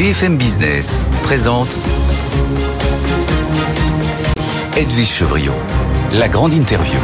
BFM Business présente Edwige Chevriot, la grande interview.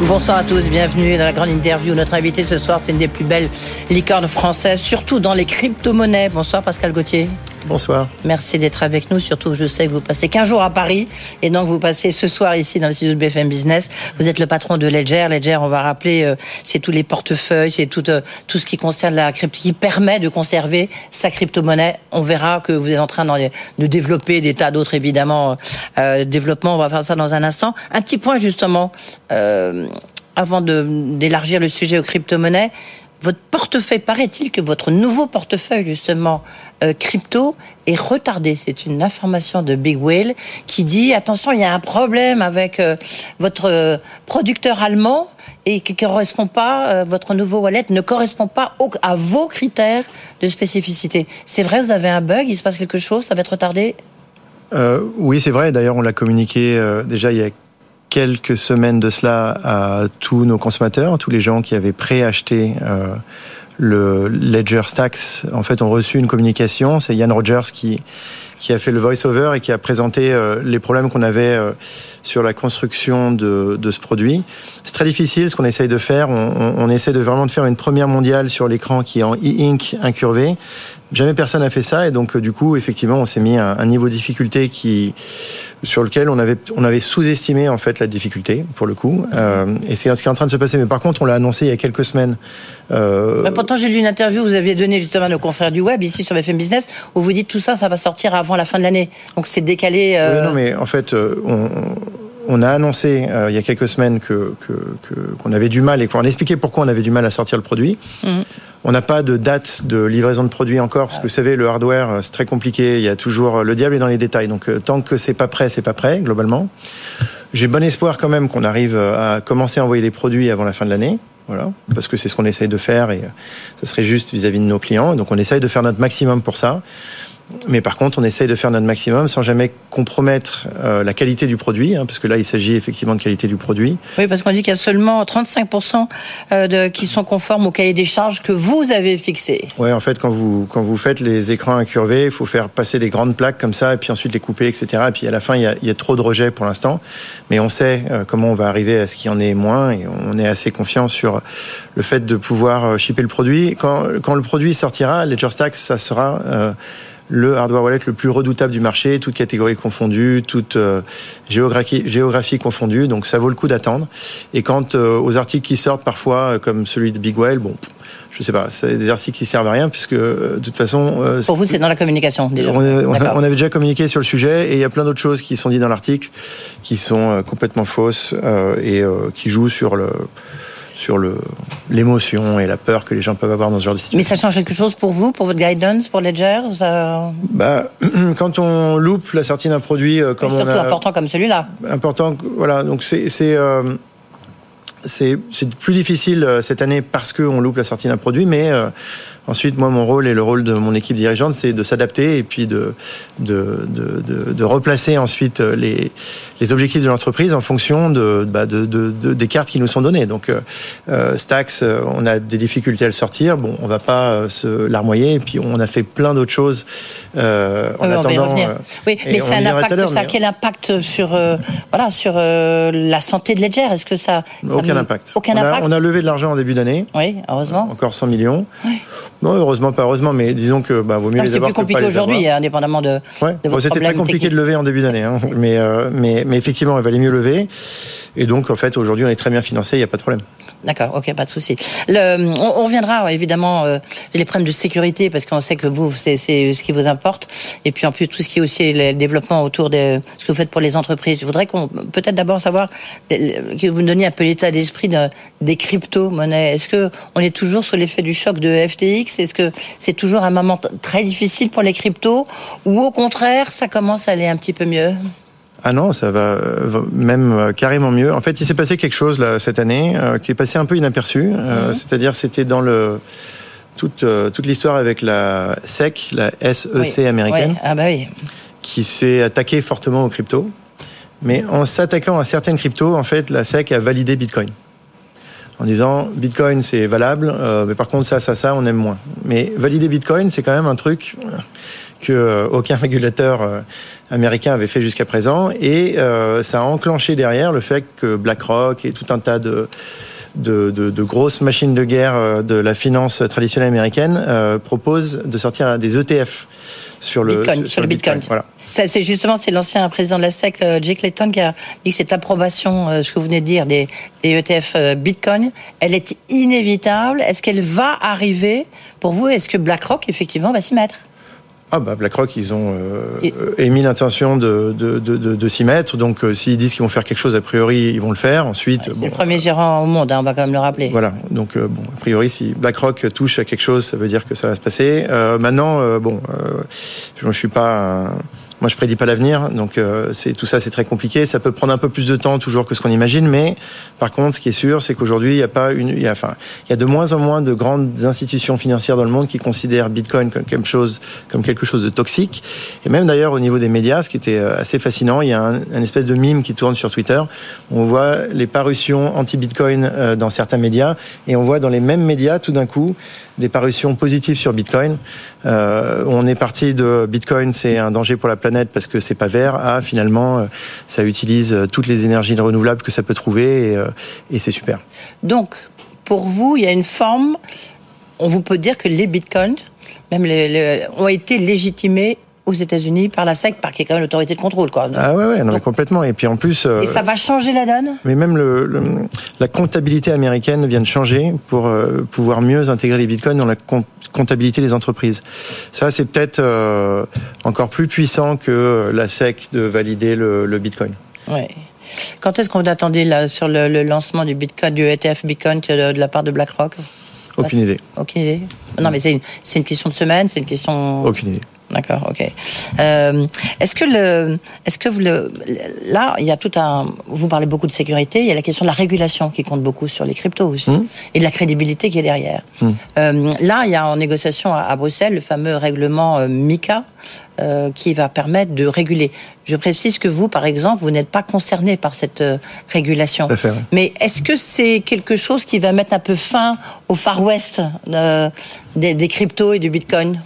Bonsoir à tous, bienvenue dans la grande interview. Notre invité ce soir, c'est une des plus belles licornes françaises, surtout dans les crypto-monnaies. Bonsoir Pascal Gauthier. Bonsoir. Merci d'être avec nous. Surtout, je sais que vous passez 15 jours à Paris et donc vous passez ce soir ici dans le studio de BFM Business. Vous êtes le patron de Ledger. Ledger, on va rappeler, euh, c'est tous les portefeuilles, c'est tout, euh, tout ce qui concerne la crypto, qui permet de conserver sa crypto-monnaie. On verra que vous êtes en train de développer des tas d'autres, évidemment, euh, développement. On va faire ça dans un instant. Un petit point, justement, euh, avant d'élargir le sujet aux crypto-monnaies votre portefeuille, paraît-il que votre nouveau portefeuille, justement, euh, crypto, est retardé. C'est une information de Big Whale qui dit, attention, il y a un problème avec euh, votre euh, producteur allemand et qui correspond pas, votre nouveau wallet ne correspond pas à vos critères de spécificité. C'est vrai, vous avez un bug, il se passe quelque chose, ça va être retardé? Oui, c'est vrai. D'ailleurs, on l'a communiqué déjà il y a quelques semaines de cela à tous nos consommateurs, tous les gens qui avaient préacheté euh, le Ledger Stacks. En fait, ont reçu une communication. C'est Ian Rogers qui qui a fait le voice-over et qui a présenté euh, les problèmes qu'on avait euh, sur la construction de, de ce produit. C'est très difficile ce qu'on essaye de faire. On, on, essaie de vraiment de faire une première mondiale sur l'écran qui est en e-ink incurvé. Jamais personne n'a fait ça et donc du coup effectivement on s'est mis à un niveau de difficulté qui sur lequel on avait on avait sous-estimé en fait la difficulté pour le coup euh, et c'est ce qui est en train de se passer mais par contre on l'a annoncé il y a quelques semaines. Euh... Bah, pourtant j'ai lu une interview que vous aviez donnée justement à nos confrères du web ici sur BFM Business où vous dites tout ça ça va sortir avant la fin de l'année donc c'est décalé. Euh... Oui, non mais en fait euh, on, on a annoncé euh, il y a quelques semaines que qu'on avait du mal et qu'on expliquait pourquoi on avait du mal à sortir le produit. Mmh. On n'a pas de date de livraison de produit encore, parce que vous savez, le hardware, euh, c'est très compliqué. Il y a toujours euh, le diable est dans les détails. Donc, tant que c'est pas prêt, c'est pas prêt, globalement. J'ai bon espoir quand même qu'on arrive à commencer à envoyer des produits avant la fin de l'année. Voilà, parce que c'est ce qu'on essaye de faire et ça serait juste vis-à-vis -vis de nos clients. Donc, on essaye de faire notre maximum pour ça. Mais par contre, on essaye de faire notre maximum sans jamais compromettre euh, la qualité du produit, hein, parce que là, il s'agit effectivement de qualité du produit. Oui, parce qu'on dit qu'il y a seulement 35% euh, de, qui sont conformes au cahier des charges que vous avez fixé. Oui, en fait, quand vous, quand vous faites les écrans incurvés, il faut faire passer des grandes plaques comme ça, et puis ensuite les couper, etc. Et puis à la fin, il y a, il y a trop de rejets pour l'instant. Mais on sait euh, comment on va arriver à ce qu'il y en ait moins, et on est assez confiant sur le fait de pouvoir shipper le produit. Quand, quand le produit sortira, Ledger Stack, ça sera... Euh, le hardware wallet le plus redoutable du marché, toute catégorie confondue, toute euh, géographie, géographie confondue. Donc ça vaut le coup d'attendre. Et quant euh, aux articles qui sortent parfois, euh, comme celui de Big Whale, bon, je sais pas, c'est des articles qui servent à rien puisque de toute façon. Pour vous, c'est dans la communication déjà. On, on, avait déjà communiqué sur le sujet et il y a plein d'autres choses qui sont dites dans l'article qui sont complètement fausses et qui jouent sur le sur l'émotion et la peur que les gens peuvent avoir dans ce genre de situation. Mais ça change quelque chose pour vous, pour votre guidance, pour Ledger ça... bah, Quand on loupe la sortie d'un produit euh, comme surtout important comme celui-là. Important, voilà. Donc c'est euh, c'est plus difficile euh, cette année parce qu'on loupe la sortie d'un produit, mais Ensuite, moi, mon rôle et le rôle de mon équipe dirigeante, c'est de s'adapter et puis de, de, de, de, replacer ensuite les, les objectifs de l'entreprise en fonction de, bah, de, des cartes qui nous sont données. Donc, euh, euh Stax, euh, on a des difficultés à le sortir. Bon, on va pas euh, se larmoyer. Et puis, on a fait plein d'autres choses euh, en oui, attendant. oui, mais c'est un impact. Ça, quel impact sur voilà sur la santé de Ledger? Est-ce que ça, ça aucun impact. Aucun on impact? A, on a levé de l'argent en début d'année. Oui, heureusement. Encore 100 millions. Oui. Non, heureusement pas heureusement, mais disons que bah, vaut mieux les avoir. C'est plus compliqué aujourd'hui, indépendamment de. Ouais. de bon, C'était très compliqué technique. de lever en début d'année, hein. mais, euh, mais mais effectivement, il valait mieux lever. Et donc, en fait, aujourd'hui, on est très bien financé, il n'y a pas de problème. D'accord, ok, pas de souci. on, on, reviendra évidemment euh, les problèmes de sécurité parce qu'on sait que vous c'est ce qui vous importe et puis en plus tout ce qui est aussi le développement autour de ce que vous faites pour les entreprises. Je voudrais qu'on peut-être d'abord savoir que vous nous donniez un peu l'état d'esprit de, des crypto-monnaies. Est-ce que on est toujours sous l'effet du choc de FTX Est-ce que c'est toujours un moment très difficile pour les cryptos? Ou au contraire ça commence à aller un petit peu mieux? Ah non, ça va même euh, carrément mieux. En fait, il s'est passé quelque chose là cette année euh, qui est passé un peu inaperçu. Euh. C'est-à-dire, c'était dans le toute toute l'histoire avec la SEC, la SEC américaine, Ah bah oui. qui s'est attaquée fortement aux cryptos. Mais en s'attaquant à certaines cryptos, en fait, la SEC a validé Bitcoin. en disant Bitcoin c'est valable, mais par contre ça, ça, ça, on aime moins. Mais valider Bitcoin, c'est quand même un truc que aucun régulateur américain avait fait jusqu'à présent, et ça a enclenché derrière le fait que BlackRock et tout un tas de de, de, grosses machines de guerre euh, de la finance traditionnelle américaine euh, propose de sortir des ETF sur le Bitcoin. Sur, le Bitcoin. Voilà. C'est justement c'est l'ancien président de la SEC, euh, Jay Clayton, qui a dit que cette approbation, ce que vous venez de dire, des, des ETF Bitcoin, elle est inévitable. Est-ce qu'elle va arriver pour vous? Est-ce que BlackRock effectivement va s'y mettre? Ah bah BlackRock, ils ont euh, émis l'intention de, de, de, de s'y mettre. Donc euh, s'ils disent qu'ils vont faire quelque chose, a priori, ils vont le faire. Ensuite, c'est le premier gérant au monde, hein, on va quand même le rappeler. Voilà. Donc euh, bon, a priori, si BlackRock touche à quelque chose, ça veut dire que ça va se passer. maintenant, bon, je ne suis pas moi, je prédis pas l'avenir, donc euh, c'est tout ça, c'est très compliqué. Ça peut prendre un peu plus de temps toujours que ce qu'on imagine, mais par contre, ce qui est sûr, c'est qu'aujourd'hui, il y a pas une, il y a, enfin, il y a de moins en moins de grandes institutions financières dans le monde qui considèrent Bitcoin comme quelque chose, comme quelque chose de toxique. Et même d'ailleurs au niveau des médias, ce qui était euh, assez fascinant, il y a un, un espèce de mime qui tourne sur Twitter. On voit les parutions anti-Bitcoin euh, dans certains médias, et on voit dans les mêmes médias tout d'un coup des parutions positives sur Bitcoin. Euh, on est parti de Bitcoin, c'est un danger pour la planète parce que c'est pas vert, à finalement, euh, ça utilise euh, toutes les énergies renouvelables que ça peut trouver et, c'est super. Donc, pour vous, il y a une forme, on vous peut dire que les Bitcoins, même les, ont été légitimés aux États-Unis par la SEC, par qui est quand même l'autorité de contrôle. Quoi. Ah ouais, ouais non, complètement. Et puis en plus. et ça va changer la donne? Mais même le, la comptabilité américaine vient de changer pour euh, pouvoir mieux intégrer les bitcoins dans la comptabilité des entreprises. Ça, c'est peut-être euh, encore plus puissant que la SEC de valider le, le bitcoin. Ouais. Quand est-ce qu'on attendait là sur le, lancement du Bitcoin, du ETF Bitcoin de, de la part de BlackRock? Aucune idée. Aucune idée. Non, mais c'est une, une, question de semaine, c'est une question. Aucune idée. D'accord, ok. Euh, est-ce que le, est-ce que vous le, là, il y a tout un, vous parlez beaucoup de sécurité, il y a la question de la régulation qui compte beaucoup sur les cryptos aussi, mmh. et de la crédibilité qui est derrière. Mmh. Euh, là, il y a en négociation à, Bruxelles le fameux règlement euh, MICA euh, qui va permettre de réguler. Je précise que vous, par exemple, vous n'êtes pas concerné par cette régulation. Fait, Mais est-ce que c'est quelque chose qui va mettre un peu fin au Far West des, des cryptos et du Bitcoin?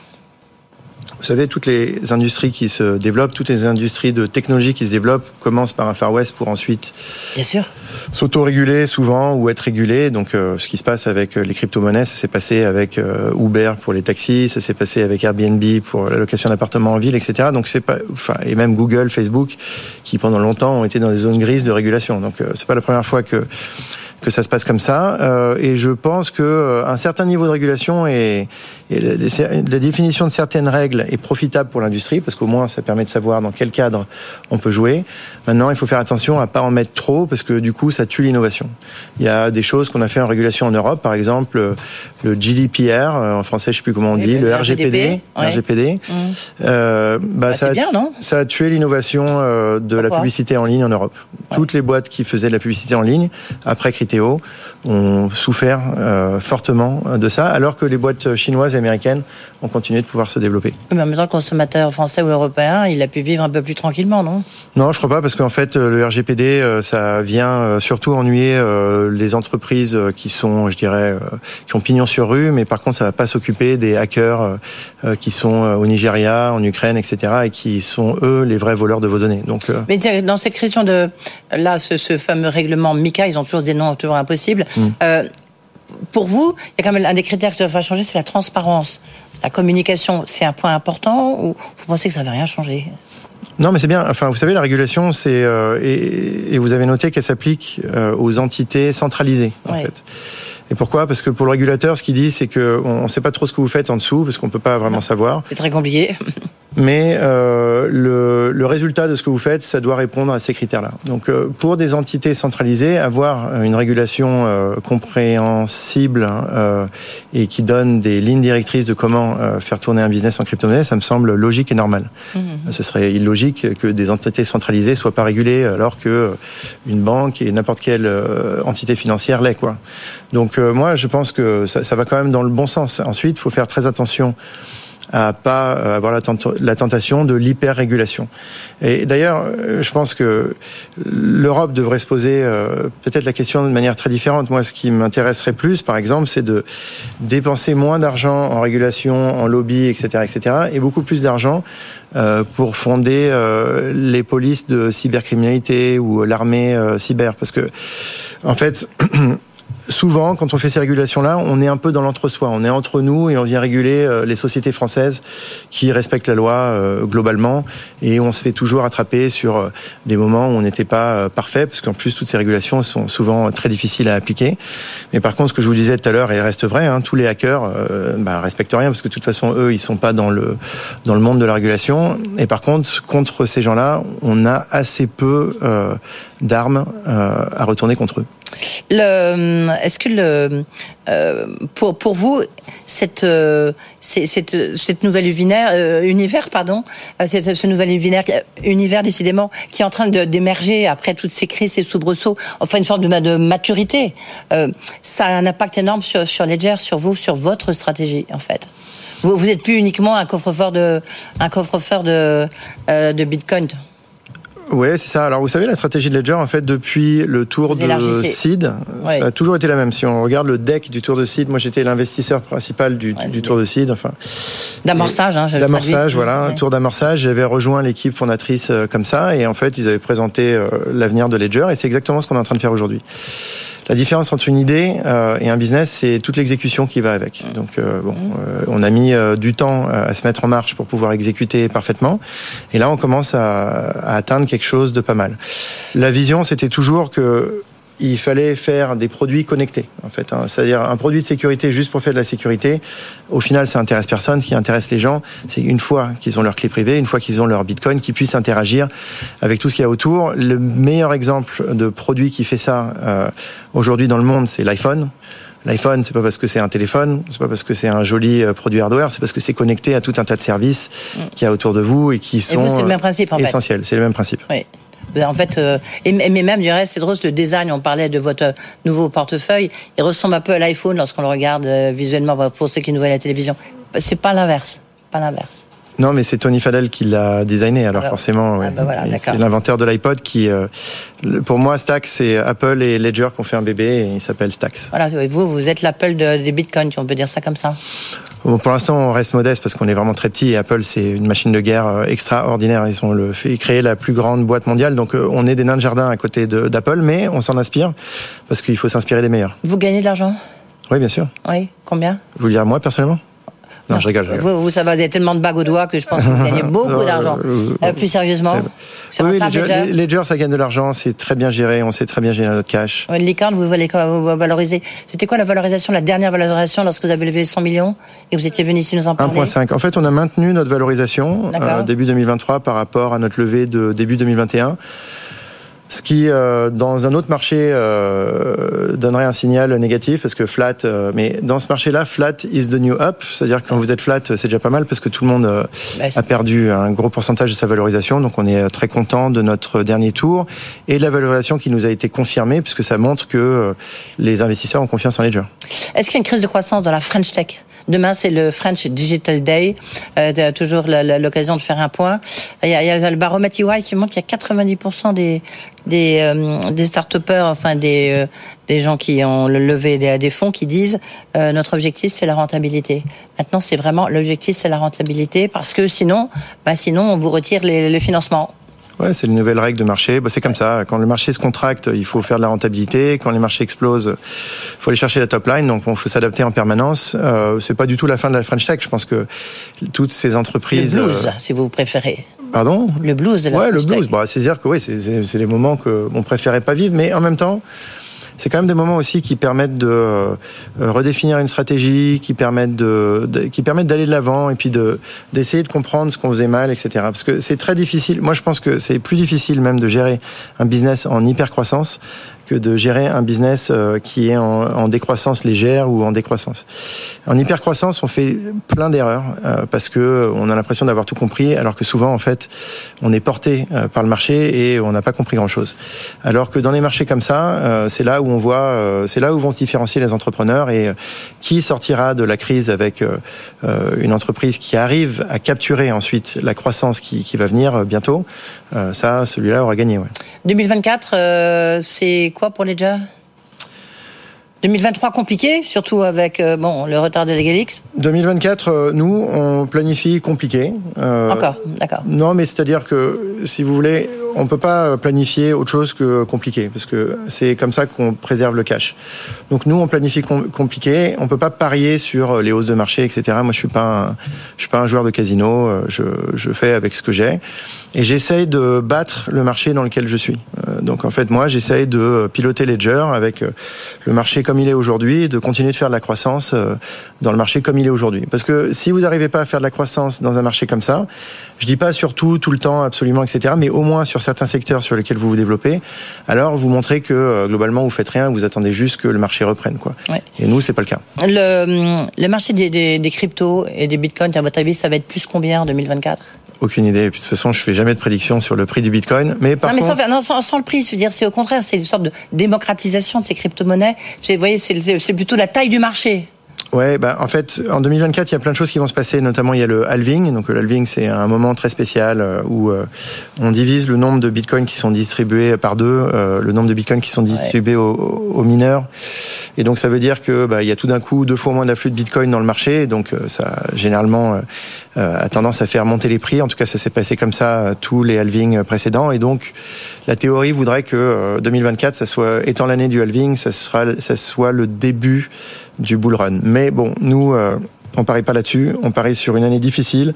Vous savez, toutes les industries qui se développent, toutes les industries de technologie qui se développent commencent par un Far West pour ensuite Bien sûr. s'auto-réguler souvent ou être régulé. Donc, euh, ce qui se passe avec euh, les crypto-monnaies, ça s'est passé avec euh, Uber pour les taxis, ça s'est passé avec Airbnb pour la location d'appartements en ville, etc. Donc, c'est pas, enfin, et même Google, Facebook, qui pendant longtemps ont été dans des zones grises de régulation. Donc, c'est pas la première fois que que ça se passe comme ça. Euh, et je pense que euh, un certain niveau de régulation et, la, définition de certaines règles est profitable pour l'industrie parce qu'au moins ça permet de savoir dans quel cadre on peut jouer. Maintenant, il faut faire attention à pas en mettre trop parce que du coup, ça tue l'innovation. Il y a des choses qu'on a fait en régulation en Europe, par exemple le GDPR euh, en français, je sais plus comment on dit, le, RGPD, RGPD. Mmh. Euh, bah, bah, ça, a, bien, non ça a tué l'innovation de la publicité en ligne en Europe. Toutes les boîtes qui faisaient de la publicité en ligne après Critéo ont souffert euh, fortement de ça, alors que les boîtes chinoises et américaines ont continué de pouvoir se développer. Mais en même temps, le consommateur français ou européen, il a pu vivre un peu plus tranquillement, non? Non, je crois pas, parce qu'en fait, le RGPD, euh, ça vient euh, surtout ennuyer les entreprises qui sont, je dirais, qui ont pignon sur rue, mais par contre, ça va pas s'occuper des hackers qui sont au Nigeria, en Ukraine, etc., et qui sont eux les vrais voleurs de vos données. Donc, mais dans cette question de là, ce, ce fameux règlement MICA, ils ont toujours des noms toujours impossible. Mm. Euh, pour vous, il y a quand même un des critères qui va changer, c'est la transparence. La communication, c'est un point important ou vous pensez que ça ne va rien changer? Non, mais c'est bien. Enfin, vous savez, la régulation, c'est euh, et, vous avez noté qu'elle s'applique euh, aux entités centralisées, en fait. Et pourquoi? Parce que pour le régulateur, ce qu'il dit, c'est qu'on ne sait pas trop ce que vous faites en dessous, parce qu'on peut pas vraiment savoir. C'est très compliqué. Mais euh, le, le, résultat de ce que vous faites, ça doit répondre à ces critères-là. Donc, euh, pour des entités centralisées, avoir une régulation euh, compréhensible euh, et qui donne des lignes directrices de comment euh, faire tourner un business en crypto-monnaie, ça me semble logique et normal. Mmh. Ce serait illogique que des entités centralisées soient pas régulées alors que une banque et n'importe quelle entité financière l'est, quoi. Donc, moi, je pense que ça, ça va quand même dans le bon sens. Ensuite, il faut faire très attention à pas avoir la, tentation de l'hyper-régulation. Et d'ailleurs, je pense que l'Europe devrait se poser peut-être la question de manière très différente. Moi, ce qui m'intéresserait plus, par exemple, c'est de dépenser moins d'argent en régulation, en lobby, etc., etc., et beaucoup plus d'argent euh, pour fonder euh, les polices de cybercriminalité ou l'armée euh, cyber. Parce que, en fait, souvent, quand on fait ces régulations-là, on est un peu dans l'entre-soi. On est entre nous et on vient réguler euh, les sociétés françaises qui respectent la loi euh, globalement. Et on se fait toujours attraper sur euh, des moments où on n'était pas parfait, parce qu'en plus, toutes ces régulations sont souvent très difficiles à appliquer. Mais par contre, ce que je vous disais tout à l'heure, et reste vrai, hein, tous les hackers bah, respectent rien, parce que de toute façon, eux, ils sont pas dans le, dans le monde de la régulation. Et par contre, contre ces gens-là, on a assez peu d'armes à retourner contre eux. Est-ce que euh, pour, vous, cette, euh, nouvelle univers, euh, pardon, ce nouvel univers, décidément qui est en train d'émerger après toutes ces crises, ces soubresauts, enfin une forme de, maturité, ça a un impact énorme sur, Ledger, sur vous, sur votre stratégie en fait. Vous, vous êtes plus uniquement un coffre-fort de Bitcoin. Oui, c'est ça. Alors, vous savez, la stratégie de Ledger, en fait, depuis le tour de Seed, ça a toujours été la même. Si on regarde le deck du tour de Seed, moi, j'étais l'investisseur principal du, du tour de Seed. Enfin, d'amorçage, hein, D'amorçage, voilà, tour d'amorçage. J'avais rejoint l'équipe fondatrice euh, comme ça, et en fait, ils avaient présenté euh, l'avenir de Ledger, et c'est exactement ce qu'on est en train de faire aujourd'hui. La différence entre une idée euh, et un business, c'est toute l'exécution qui va avec. Donc, euh, bon, euh, on a mis du temps à se mettre en marche pour pouvoir exécuter parfaitement. Et là, on commence à, à atteindre quelque chose de pas mal. La vision, c'était toujours que il fallait faire des produits connectés, en fait. Hein. C'est-à-dire un produit de sécurité juste pour faire de la sécurité. Au final, ça intéresse personne. Ce qui intéresse les gens, c'est une fois qu'ils ont leur clé privée, une fois qu'ils ont leur Bitcoin, qu'ils puissent interagir avec tout ce qu'il y a autour. Le meilleur exemple de produit qui fait ça euh, aujourd'hui dans le monde, c'est l'iPhone. L'iPhone, c'est pas parce que c'est un téléphone, c'est pas parce que c'est un joli euh, produit hardware, c'est parce que c'est connecté à tout un tas de services mm. qu'il y a autour de vous et qui sont et le même principe, en essentiels. C'est le même principe. Oui. Ben, en fait, euh, mais même du reste, c'est drôle, le design, on parlait de votre nouveau portefeuille, il ressemble un peu à l'iPhone lorsqu'on le regarde euh, visuellement, pour ceux qui nous voient à la télévision. C'est pas l'inverse, pas l'inverse. Non, mais c'est Tony Fadell qui l'a designé, alors, forcément. Ah, bah c'est l'inventeur de l'iPod qui, euh, pour moi, Stax, c'est Apple et Ledger qui ont fait un bébé et il s'appelle Stax. Voilà, vous, vous êtes l'Apple des bitcoins, on peut dire ça comme ça. pour l'instant, on reste modeste parce qu'on est vraiment très petit et Apple, c'est une machine de guerre euh, extraordinaire. Ils ont le fait créer la plus grande boîte mondiale, donc euh, on est des nains de jardin à côté d'Apple, mais on s'en inspire parce qu'il faut s'inspirer des meilleurs. Vous gagnez de l'argent? Oui, bien sûr. Oui, combien? Vous le dire moi personnellement? Non, je rigole. Vous, vous, savez, vous avez tellement de bagues aux doigts que je pense que vous gagnez beaucoup d'argent. Euh, euh, plus sérieusement Oui, Ledger, Ledger, ça gagne de l'argent, c'est très bien géré, on sait très bien gérer notre cash. Ouais, licorne, vous voulez valoriser. C'était quoi la valorisation, la dernière valorisation lorsque vous avez levé 100 millions et vous étiez venu ici nous en parler? 1,5. En fait, on a maintenu notre valorisation euh, début 2023 par rapport à notre levée de début 2021. Ce qui, euh, dans un autre marché, euh, donnerait un signal négatif parce que flat. Euh, mais dans ce marché-là, flat is the new up. C'est-à-dire que quand vous êtes flat, c'est déjà pas mal parce que tout le monde bah, a perdu un gros pourcentage de sa valorisation. Donc on est très content de notre dernier tour et de la valorisation qui nous a été confirmée puisque ça montre que les investisseurs ont confiance en Ledger. Est-ce qu'il y a une crise de croissance dans la French Tech? Demain, c'est le French Digital Day. Euh, toujours l'occasion de faire un point. Il y a, le baromètre EY qui montre qu'il y a 90% des des, euh, des start-upers, enfin des euh, des gens qui ont levé des, fonds qui disent euh, notre objectif c'est la rentabilité. Maintenant, c'est vraiment l'objectif c'est la rentabilité parce que sinon, bah sinon on vous retire les, le financement. Ouais, c'est une nouvelle règle de marché. Bah, c'est comme ça. Quand le marché se contracte, il faut faire de la rentabilité. Quand les marchés explosent, il faut aller chercher la top line. Donc, il faut s'adapter en permanence. Euh, c'est pas du tout la fin de la French Tech. Je pense que toutes ces entreprises. Le blues, euh, si vous préférez. Pardon? Le blues de la ouais, le blues. Bah, c'est dire que oui, c'est les moments que on préférait pas vivre, mais en même temps c'est quand même des moments aussi qui permettent de euh, redéfinir une stratégie, qui permettent d'aller de l'avant et puis de d'essayer de comprendre ce qu'on faisait mal, etc. Parce que c'est très difficile. Moi, je pense que c'est plus difficile même de gérer un business en hyper croissance que de gérer un business euh, qui est en, décroissance légère ou en décroissance. En hypercroissance, on fait plein d'erreurs euh, parce que on a l'impression d'avoir tout compris, alors que souvent, en fait, on est porté euh, par le marché et on n'a pas compris grand-chose. Alors que dans les marchés comme ça, euh, c'est là où on voit, euh, c'est là où vont se différencier les entrepreneurs et euh, qui sortira de la crise avec euh, euh, une entreprise qui arrive à capturer ensuite la croissance qui, va venir euh, bientôt. Euh, ça, celui-là aura gagné. Ouais. 2024, euh, c'est quoi pour Ledger 2023 compliqué, surtout avec euh, bon le retard de Legalix. 2024, euh, nous, on planifie compliqué. Euh, Encore, d'accord. Non, mais c'est-à-dire que, si vous voulez, on peut pas planifier autre chose que compliqué, parce que c'est comme ça qu'on préserve le cash. Donc nous, on planifie com- compliqué. On peut pas parier sur les hausses de marché, etc. Moi, je suis pas, un, je suis pas un joueur de casino. euh, Je, je fais avec ce que j'ai, et j'essaye de battre le marché dans lequel je suis. Euh, Donc en fait, moi, j'essaye de piloter Ledger avec euh, le marché comme il est aujourd'hui, et de continuer de faire de la croissance euh, dans le marché comme il est aujourd'hui. Parce que si vous n'arrivez pas à faire de la croissance dans un marché comme ça, je dis pas sur tout, tout le temps, absolument, etc., mais au moins sur certains secteurs sur lesquels vous vous développez, alors vous montrez que euh, globalement vous faites rien, vous attendez juste que le marché reprenne, quoi. Ouais. Et nous, c'est pas le cas. Le, le marché des, des, des cryptos et des bitcoins, à votre avis, ça va être plus combien en 2024 Aucune idée. Et puis de toute façon, je fais jamais de prédiction sur le prix du Bitcoin. Mais par Non, mais contre, sans, non, sans, sans le prix, je veux dire, c'est au contraire, c'est une sorte de démocratisation de ces crypto-monnaies. Vous voyez, c'est plutôt la taille du marché. Ouais, bah en fait, en 2024, il y a plein de choses qui vont se passer. Notamment, il y a le halving. Donc le halving, c'est un moment très spécial euh, où euh, on divise le nombre de bitcoins qui sont distribués par deux, euh, le nombre de bitcoins qui sont distribués aux, aux mineurs. Et donc ça veut dire que bah, il y a tout d'un coup deux fois moins d'afflux de bitcoin dans le marché. Et donc ça généralement a tendance à faire monter les prix. En tout cas, ça s'est passé comme ça tous les halvings précédents. Et donc la théorie voudrait que euh, 2024, ça soit étant l'année du halving, ça sera, ça soit le début du bull run. Mais bon, nous, euh, on parie pas là-dessus. On parie sur une année difficile.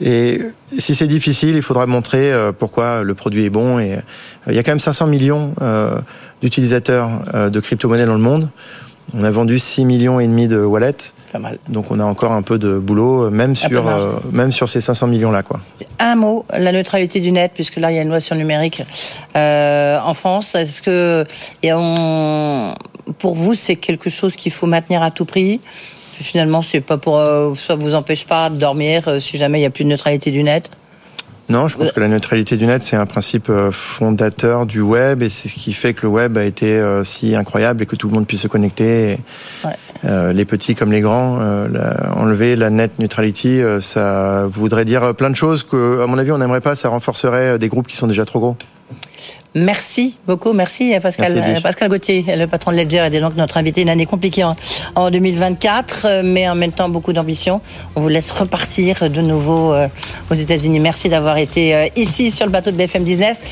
Et si c'est difficile, il faudra montrer euh, pourquoi le produit est bon. Et euh, il y a quand même 500 millions euh, d'utilisateurs de crypto-monnaies dans le monde. On a vendu 6 millions et demi de wallets. Pas mal. Donc on a encore un peu de boulot, même sur euh, même sur ces 500 millions là, quoi. Un mot, la neutralité du net, puisque là il y a une loi sur le numérique euh, en France. Est-ce que et on, pour vous c'est quelque chose qu'il faut maintenir à tout prix Finalement, c'est pas pour euh, ça vous empêche pas de dormir euh, si jamais il y a plus de neutralité du net. Non, je pense que la neutralité du net, c'est un principe euh, fondateur du web et c'est ce qui fait que le web a été si incroyable et que tout le monde puisse se connecter. Ouais. euh, les petits comme les grands, euh, la- enlever la net neutrality, euh, ça voudrait dire plein de choses que, à mon avis, on n'aimerait pas. Ça renforcerait des groupes qui sont déjà trop gros. Merci beaucoup, merci à Pascal, Merci, Edwige. euh, Pascal Gauthier, le patron de Ledger, et donc notre invité. Une année compliquée en, en 2024, euh, mais en même temps beaucoup d'ambition. On vous laisse repartir de nouveau euh, aux États-Unis. Merci d'avoir été euh, ici sur le bateau de BFM Business.